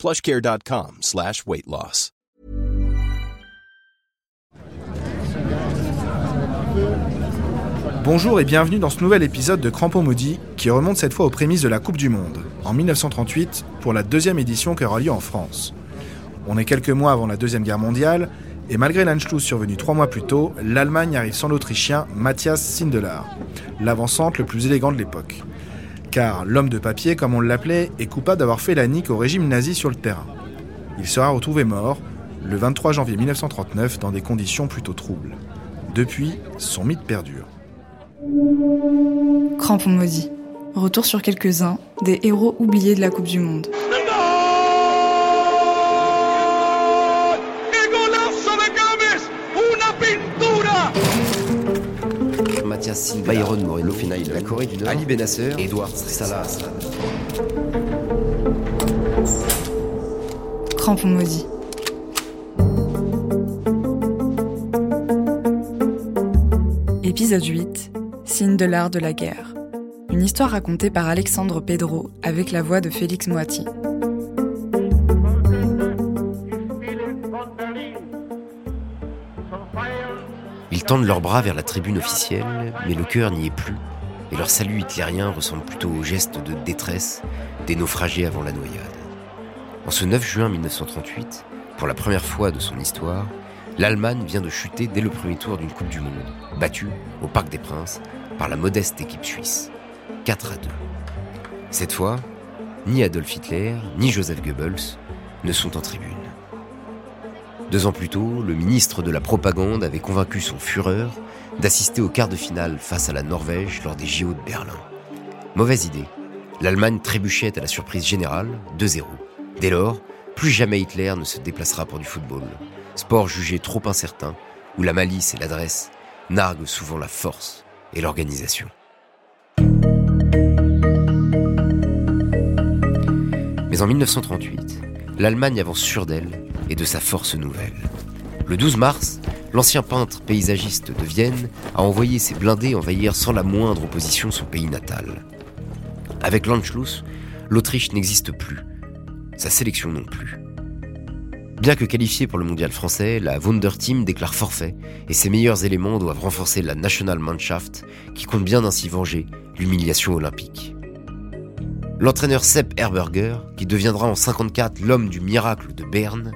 plushcare.com slash weight loss. Bonjour et bienvenue dans ce nouvel épisode de Crampon Maudit qui remonte cette fois aux prémices de la Coupe du Monde, en 1938, pour la deuxième édition qui aura lieu en France. On est quelques mois avant la Deuxième Guerre mondiale, et malgré l'Anschluss survenu trois mois plus tôt, l'Allemagne arrive sans l'Autrichien Matthias Sindelar, l'avancante le plus élégant de l'époque. Car l'homme de papier, comme on l'appelait, est coupable d'avoir fait la nique au régime nazi sur le terrain. Il sera retrouvé mort le 23 janvier 1939 dans des conditions plutôt troubles. Depuis, son mythe perdure. Crampon maudit. Retour sur quelques-uns des héros oubliés de la Coupe du Monde. Silva, Byron Moreno, la Corée du Nord, Ali Benasser, Edouard Salah. Crampon maudit. Épisode 8. Signe de l'art de la guerre. Une histoire racontée par Alexandre Pedro avec la voix de Félix Moiti. Tendent leurs bras vers la tribune officielle, mais le cœur n'y est plus, et leur salut hitlérien ressemble plutôt au geste de détresse des naufragés avant la noyade. En ce 9 juin 1938, pour la première fois de son histoire, l'Allemagne vient de chuter dès le premier tour d'une Coupe du Monde, battue au Parc des Princes par la modeste équipe suisse. 4 à 2. Cette fois, ni Adolf Hitler, ni Joseph Goebbels ne sont en tribune. Deux ans plus tôt, le ministre de la Propagande avait convaincu son Führer d'assister au quart de finale face à la Norvège lors des JO de Berlin. Mauvaise idée. L'Allemagne trébuchait à la surprise générale, 2-0. Dès lors, plus jamais Hitler ne se déplacera pour du football. Sport jugé trop incertain, où la malice et l'adresse narguent souvent la force et l'organisation. Mais en 1938, l'Allemagne avance sûre d'elle et de sa force nouvelle. Le 12 mars, l'ancien peintre paysagiste de Vienne a envoyé ses blindés envahir sans la moindre opposition son pays natal. Avec l'Anschluss, l'Autriche n'existe plus, sa sélection non plus. Bien que qualifiée pour le mondial français, la Wunderteam déclare forfait et ses meilleurs éléments doivent renforcer la Nationalmannschaft qui compte bien ainsi venger l'humiliation olympique. L'entraîneur Sepp Herberger, qui deviendra en 54 l'homme du miracle de Berne,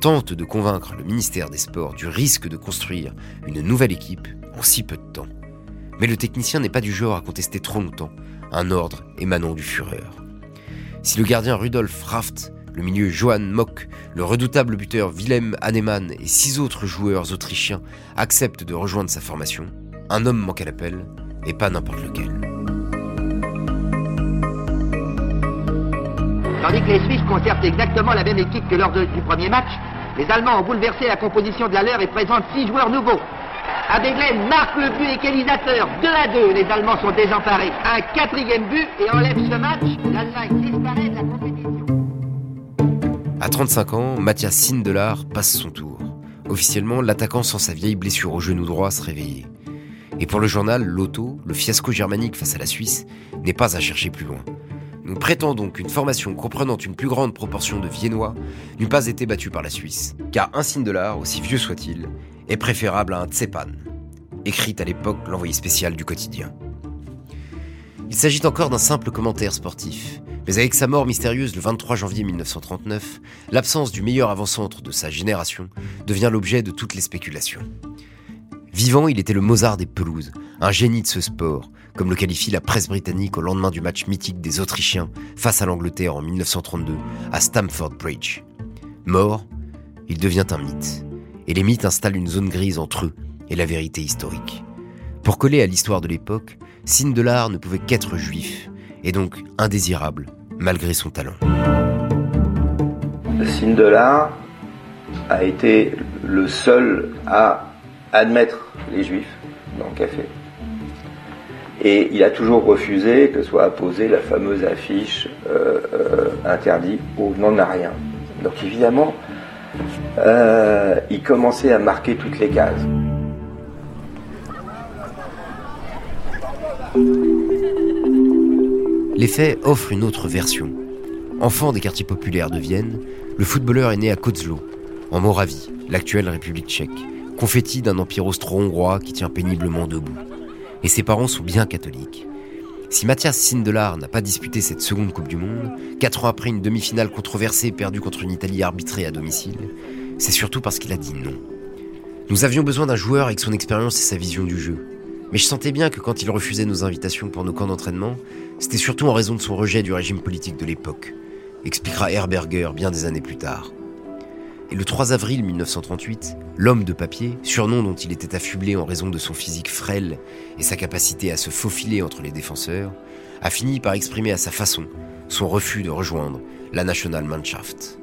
tente de convaincre le ministère des Sports du risque de construire une nouvelle équipe en si peu de temps. Mais le technicien n'est pas du genre à contester trop longtemps un ordre émanant du Führer. Si le gardien Rudolf Raft, le milieu Johann Mock, le redoutable buteur Wilhelm Hannemann et six autres joueurs autrichiens acceptent de rejoindre sa formation, un homme manque à l'appel, et pas n'importe lequel. Tandis que les Suisses conservent exactement la même équipe que lors du premier match, les Allemands ont bouleversé la composition de la leur et présentent six joueurs nouveaux. Adeglen marque le but égalisateur. 2 à 2, les Allemands sont désemparés. Un quatrième but et enlève ce match. L'Allemagne disparaît de la compétition. À 35 ans, Mathias Sindelar passe son tour. Officiellement, l'attaquant sans sa vieille blessure au genou droit se réveillait. Et pour le journal L'Auto, le fiasco germanique face à la Suisse n'est pas à chercher plus loin. Nous prétendons qu'une formation comprenant une plus grande proportion de Viennois n'eût pas été battue par la Suisse, car un Sindelar, aussi vieux soit-il, est préférable à un Tsepan, écrite à l'époque l'envoyé spécial du quotidien. Il s'agit encore d'un simple commentaire sportif, mais avec sa mort mystérieuse le 23 janvier 1939, l'absence du meilleur avant-centre de sa génération devient l'objet de toutes les spéculations. Vivant, il était le Mozart des pelouses, un génie de ce sport, comme le qualifie la presse britannique au lendemain du match mythique des Autrichiens face à l'Angleterre en 1932 à Stamford Bridge. Mort, il devient un mythe, et les mythes installent une zone grise entre eux et la vérité historique. Pour coller à l'histoire de l'époque, Sindelar ne pouvait qu'être juif, et donc indésirable, malgré son talent. Sindelar a été le seul à admettre les juifs dans le café. Et il a toujours refusé que soit apposée la fameuse affiche euh, euh, interdit au nom de rien. Donc évidemment, euh, il commençait à marquer toutes les cases. Les faits offrent une autre version. Enfant des quartiers populaires de Vienne, le footballeur est né à Kozlo, en Moravie, l'actuelle République tchèque, confetti d'un empire austro-hongrois qui tient péniblement debout. Et ses parents sont bien catholiques. Si Mathias Sindelar n'a pas disputé cette seconde Coupe du Monde, quatre ans après une demi-finale controversée perdue contre une Italie arbitrée à domicile, c'est surtout parce qu'il a dit non. Nous avions besoin d'un joueur avec son expérience et sa vision du jeu. Mais je sentais bien que quand il refusait nos invitations pour nos camps d'entraînement, c'était surtout en raison de son rejet du régime politique de l'époque, expliquera Herberger bien des années plus tard. Et le 3 avril 1938, l'homme de papier, surnom dont il était affublé en raison de son physique frêle et sa capacité à se faufiler entre les défenseurs, a fini par exprimer à sa façon son refus de rejoindre la National Mannschaft.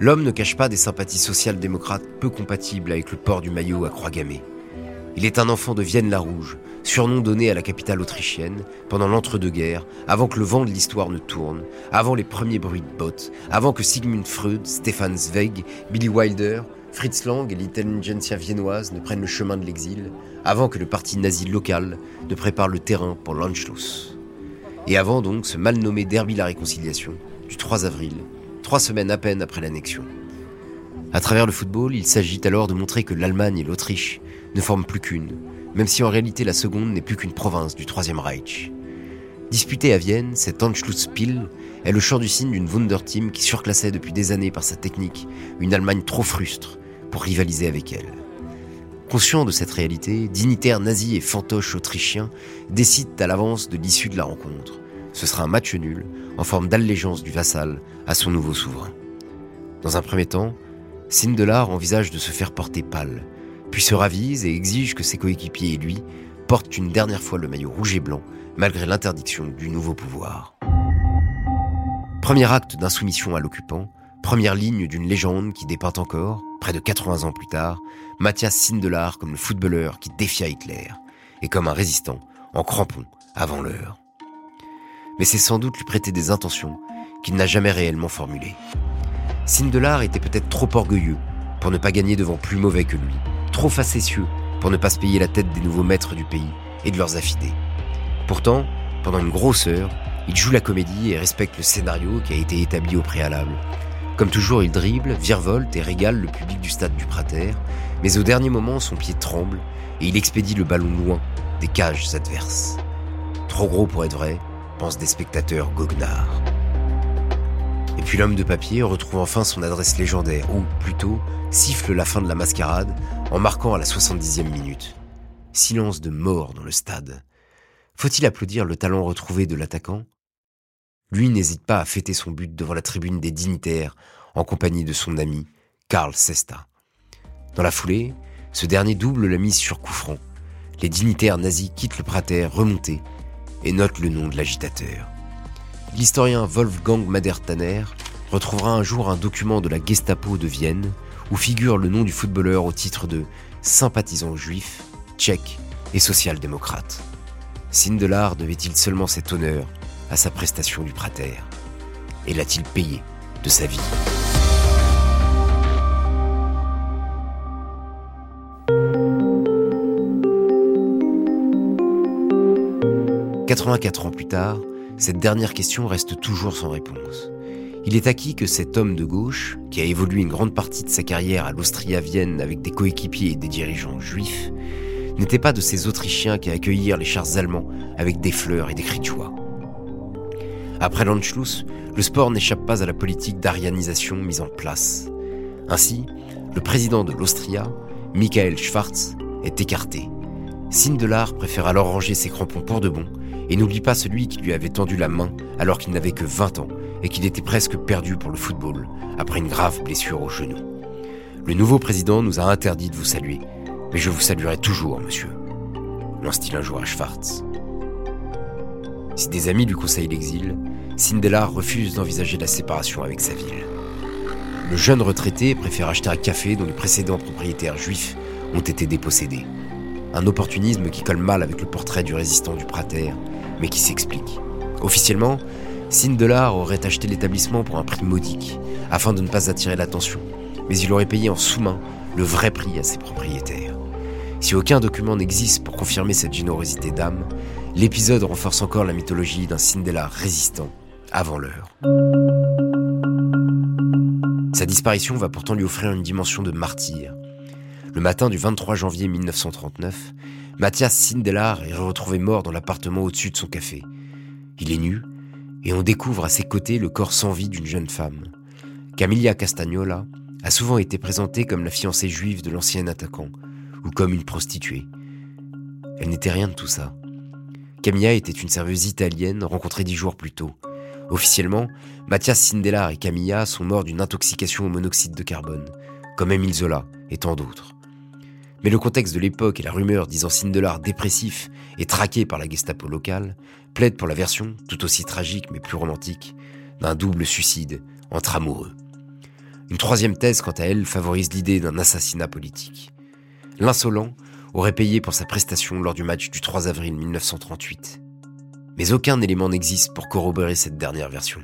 L'homme ne cache pas des sympathies social-démocrates peu compatibles avec le port du maillot à croix gammée. Il est un enfant de Vienne-la-Rouge, surnom donné à la capitale autrichienne pendant l'entre-deux-guerres, avant que le vent de l'histoire ne tourne, avant les premiers bruits de bottes, avant que Sigmund Freud, Stefan Zweig, Billy Wilder, Fritz Lang et l'intelligentsia viennoise ne prennent le chemin de l'exil, avant que le parti nazi local ne prépare le terrain pour l'Anschluss. Et avant donc ce mal nommé Derby la Réconciliation, du 3 avril, trois semaines à peine après l'annexion. À travers le football, il s'agit alors de montrer que l'Allemagne et l'Autriche ne forment plus qu'une, même si en réalité la seconde n'est plus qu'une province du Troisième Reich. Disputé à Vienne, cet Anschlusspiel est le chant du signe d'une Wunderteam qui surclassait depuis des années par sa technique une Allemagne trop frustre pour rivaliser avec elle. Conscient de cette réalité, dignitaires nazis et fantoches autrichiens décident à l'avance de l'issue de la rencontre. Ce sera un match nul, en forme d'allégeance du vassal à son nouveau souverain. Dans un premier temps, Sindelar envisage de se faire porter pâle, puis se ravise et exige que ses coéquipiers et lui portent une dernière fois le maillot rouge et blanc, malgré l'interdiction du nouveau pouvoir. Premier acte d'insoumission à l'occupant, première ligne d'une légende qui dépeint encore, près de 80 ans plus tard, Mathias Sindelar comme le footballeur qui défia Hitler, et comme un résistant, en crampon, avant l'heure. Mais c'est sans doute lui prêter des intentions qu'il n'a jamais réellement formulées. Sindelar était peut-être trop orgueilleux pour ne pas gagner devant plus mauvais que lui, trop facétieux pour ne pas se payer la tête des nouveaux maîtres du pays et de leurs affidés. Pourtant, pendant une grosse heure, il joue la comédie et respecte le scénario qui a été établi au préalable. Comme toujours, il dribble, virevolte et régale le public du stade du Prater, mais au dernier moment, son pied tremble et il expédie le ballon loin des cages adverses. Trop gros pour être vrai, pensent des spectateurs goguenards. Et puis l'homme de papier retrouve enfin son adresse légendaire, ou plutôt siffle la fin de la mascarade en marquant à la 70e minute. Silence de mort dans le stade. Faut-il applaudir le talent retrouvé de l'attaquant? Lui n'hésite pas à fêter son but devant la tribune des dignitaires en compagnie de son ami Karl Sesta. Dans la foulée, ce dernier double la mise sur coup franc. Les dignitaires nazis quittent le prater remontés et notent le nom de l'agitateur. L'historien Wolfgang Madertaner retrouvera un jour un document de la Gestapo de Vienne où figure le nom du footballeur au titre de sympathisant juif, tchèque et social-démocrate. Sindelar devait-il seulement cet honneur à sa prestation du prater? Et l'a-t-il payé de sa vie? 84 ans plus tard, cette dernière question reste toujours sans réponse. Il est acquis que cet homme de gauche, qui a évolué une grande partie de sa carrière à l'Austria-Vienne avec des coéquipiers et des dirigeants juifs, n'était pas de ces Autrichiens qui accueillirent les chars allemands avec des fleurs et des cris. Après l'Anschluss, le sport n'échappe pas à la politique d'arianisation mise en place. Ainsi, le président de l'Austria, Michael Schwarz, est écarté. Sindelar préfère alors ranger ses crampons pour de bon et n'oublie pas celui qui lui avait tendu la main alors qu'il n'avait que 20 ans et qu'il était presque perdu pour le football après une grave blessure au genou. Le nouveau président nous a interdit de vous saluer, mais je vous saluerai toujours, monsieur, lance-t-il un jour à Schwartz. Si des amis lui conseillent l'exil, Sindelar refuse d'envisager la séparation avec sa ville. le jeune retraité préfère acheter un café dont les précédents propriétaires juifs ont été dépossédés. Un opportunisme qui colle mal avec le portrait du résistant du Prater, mais qui s'explique. Officiellement, Sindelar aurait acheté l'établissement pour un prix modique, afin de ne pas attirer l'attention, mais il aurait payé en sous-main le vrai prix à ses propriétaires. Si aucun document n'existe pour confirmer cette générosité d'âme, l'épisode renforce encore la mythologie d'un Sindelar résistant avant l'heure. Sa disparition va pourtant lui offrir une dimension de martyr. Le matin du 23 janvier 1939, Mathias Sindelar est retrouvé mort dans l'appartement au-dessus de son café. Il est nu, et on découvre à ses côtés le corps sans vie d'une jeune femme. Camilla Castagnola a souvent été présentée comme la fiancée juive de l'ancien attaquant, ou comme une prostituée. Elle n'était rien de tout ça. Camilla était une serveuse italienne rencontrée dix jours plus tôt. Officiellement, Mathias Sindelar et Camilla sont morts d'une intoxication au monoxyde de carbone, comme Émile Zola et tant d'autres. Mais le contexte de l'époque et la rumeur disant Sindelar dépressif et traqué par la Gestapo locale plaident pour la version, tout aussi tragique mais plus romantique, d'un double suicide entre amoureux. Une troisième thèse, quant à elle, favorise l'idée d'un assassinat politique. L'insolent aurait payé pour sa prestation lors du match du 3 avril 1938. Mais aucun élément n'existe pour corroborer cette dernière version.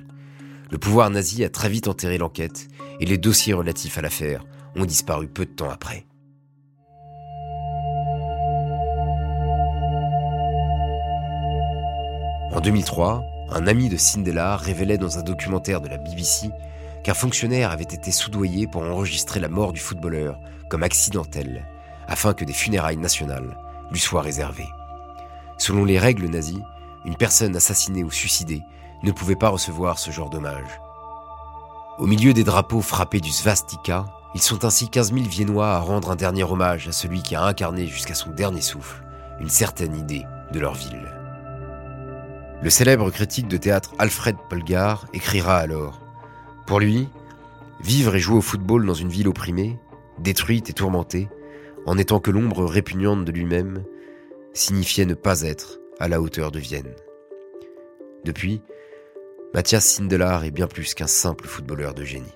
Le pouvoir nazi a très vite enterré l'enquête et les dossiers relatifs à l'affaire ont disparu peu de temps après. 2003, un ami de Sindelar révélait dans un documentaire de la BBC qu'un fonctionnaire avait été soudoyé pour enregistrer la mort du footballeur comme accidentelle, afin que des funérailles nationales lui soient réservées. Selon les règles nazies, une personne assassinée ou suicidée ne pouvait pas recevoir ce genre d'hommage. Au milieu des drapeaux frappés du svastika, ils sont ainsi 15 000 Viennois à rendre un dernier hommage à celui qui a incarné jusqu'à son dernier souffle une certaine idée de leur ville. Le célèbre critique de théâtre Alfred Polgar écrira alors Pour lui, vivre et jouer au football dans une ville opprimée, détruite et tourmentée, en n'étant que l'ombre répugnante de lui-même, signifiait ne pas être à la hauteur de Vienne. Depuis, Mathias Sindelar est bien plus qu'un simple footballeur de génie.